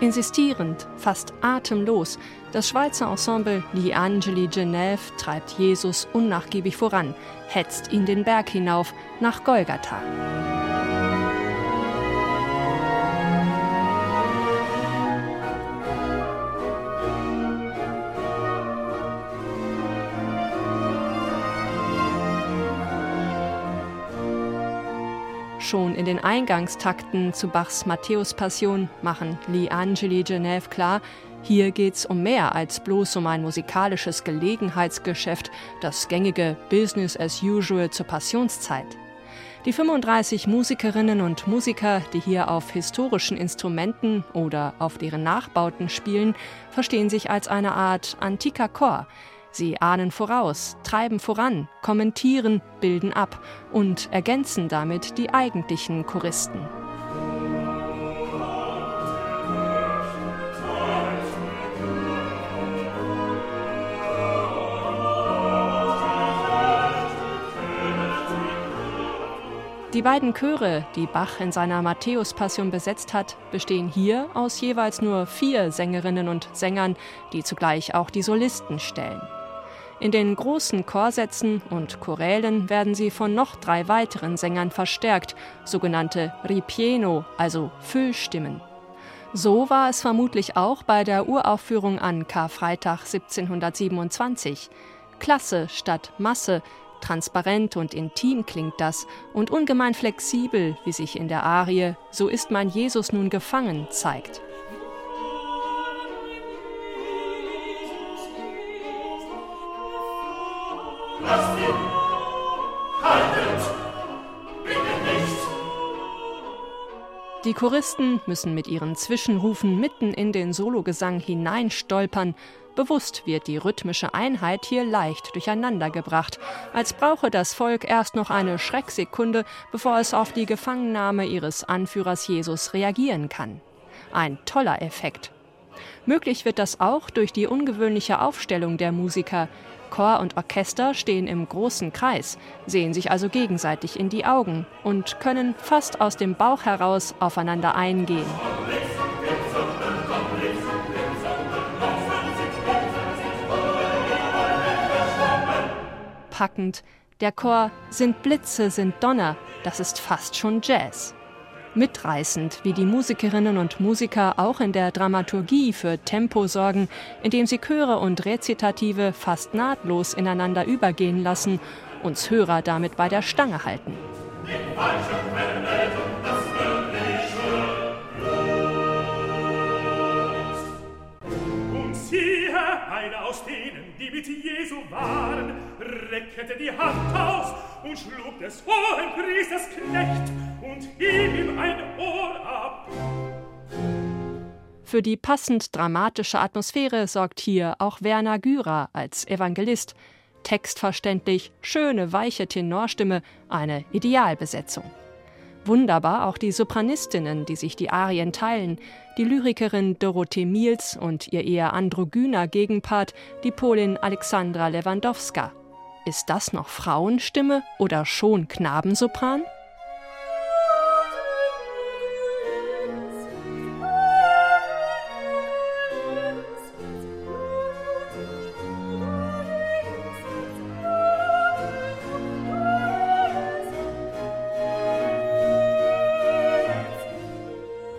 Insistierend, fast atemlos, das Schweizer Ensemble Die Angeli Genève treibt Jesus unnachgiebig voran, hetzt ihn den Berg hinauf nach Golgatha. Schon in den Eingangstakten zu Bachs Matthäus-Passion machen Lee Angeli Genève klar, hier geht's um mehr als bloß um ein musikalisches Gelegenheitsgeschäft, das gängige Business as usual zur Passionszeit. Die 35 Musikerinnen und Musiker, die hier auf historischen Instrumenten oder auf deren Nachbauten spielen, verstehen sich als eine Art antiker Chor, Sie ahnen voraus, treiben voran, kommentieren, bilden ab und ergänzen damit die eigentlichen Choristen. Die beiden Chöre, die Bach in seiner Matthäus-Passion besetzt hat, bestehen hier aus jeweils nur vier Sängerinnen und Sängern, die zugleich auch die Solisten stellen. In den großen Chorsätzen und Chorälen werden sie von noch drei weiteren Sängern verstärkt, sogenannte Ripieno, also Füllstimmen. So war es vermutlich auch bei der Uraufführung an Karfreitag 1727. Klasse statt Masse, transparent und intim klingt das und ungemein flexibel, wie sich in der Arie So ist mein Jesus nun gefangen zeigt. Die Choristen müssen mit ihren Zwischenrufen mitten in den Sologesang hineinstolpern. Bewusst wird die rhythmische Einheit hier leicht durcheinandergebracht, als brauche das Volk erst noch eine Schrecksekunde, bevor es auf die Gefangennahme ihres Anführers Jesus reagieren kann. Ein toller Effekt. Möglich wird das auch durch die ungewöhnliche Aufstellung der Musiker, Chor und Orchester stehen im großen Kreis, sehen sich also gegenseitig in die Augen und können fast aus dem Bauch heraus aufeinander eingehen. Packend, der Chor sind Blitze, sind Donner, das ist fast schon Jazz mitreißend, wie die Musikerinnen und Musiker auch in der Dramaturgie für Tempo sorgen, indem sie Chöre und Rezitative fast nahtlos ineinander übergehen lassen, uns Hörer damit bei der Stange halten. Einer aus denen, die mit Jesu waren, reckete die Hand aus und schlug des hohen Priesters Knecht und hieb ihm ein Ohr ab. Für die passend dramatische Atmosphäre sorgt hier auch Werner Gürer als Evangelist. Textverständlich, schöne, weiche Tenorstimme, eine Idealbesetzung. Wunderbar auch die Sopranistinnen, die sich die Arien teilen, die Lyrikerin Dorothee Miels und ihr eher androgyner Gegenpart, die Polin Alexandra Lewandowska. Ist das noch Frauenstimme oder schon Knabensopran?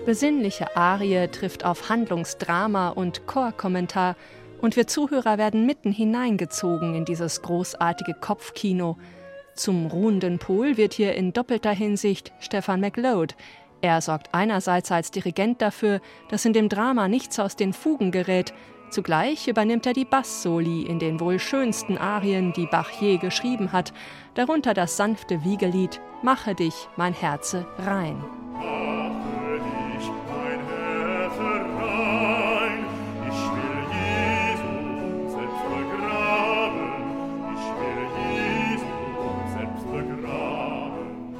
Besinnliche Arie trifft auf Handlungsdrama und Chorkommentar und wir Zuhörer werden mitten hineingezogen in dieses großartige Kopfkino. Zum ruhenden Pol wird hier in doppelter Hinsicht Stefan McLeod. Er sorgt einerseits als Dirigent dafür, dass in dem Drama nichts aus den Fugen gerät, Zugleich übernimmt er die Bass-Soli in den wohl schönsten Arien, die Bach je geschrieben hat, darunter das sanfte Wiegelied Mache dich, mein Herze, rein.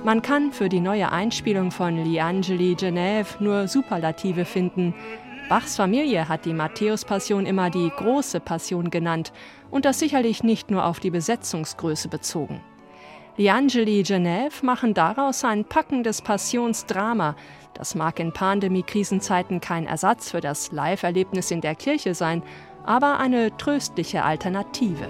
Man kann für die neue Einspielung von Liangeli Genève nur Superlative finden. Bachs Familie hat die Matthäus-Passion immer die große Passion genannt und das sicherlich nicht nur auf die Besetzungsgröße bezogen. Die Angeli Genève machen daraus ein packendes Passionsdrama. Das mag in Pandemie-Krisenzeiten kein Ersatz für das Live-Erlebnis in der Kirche sein, aber eine tröstliche Alternative.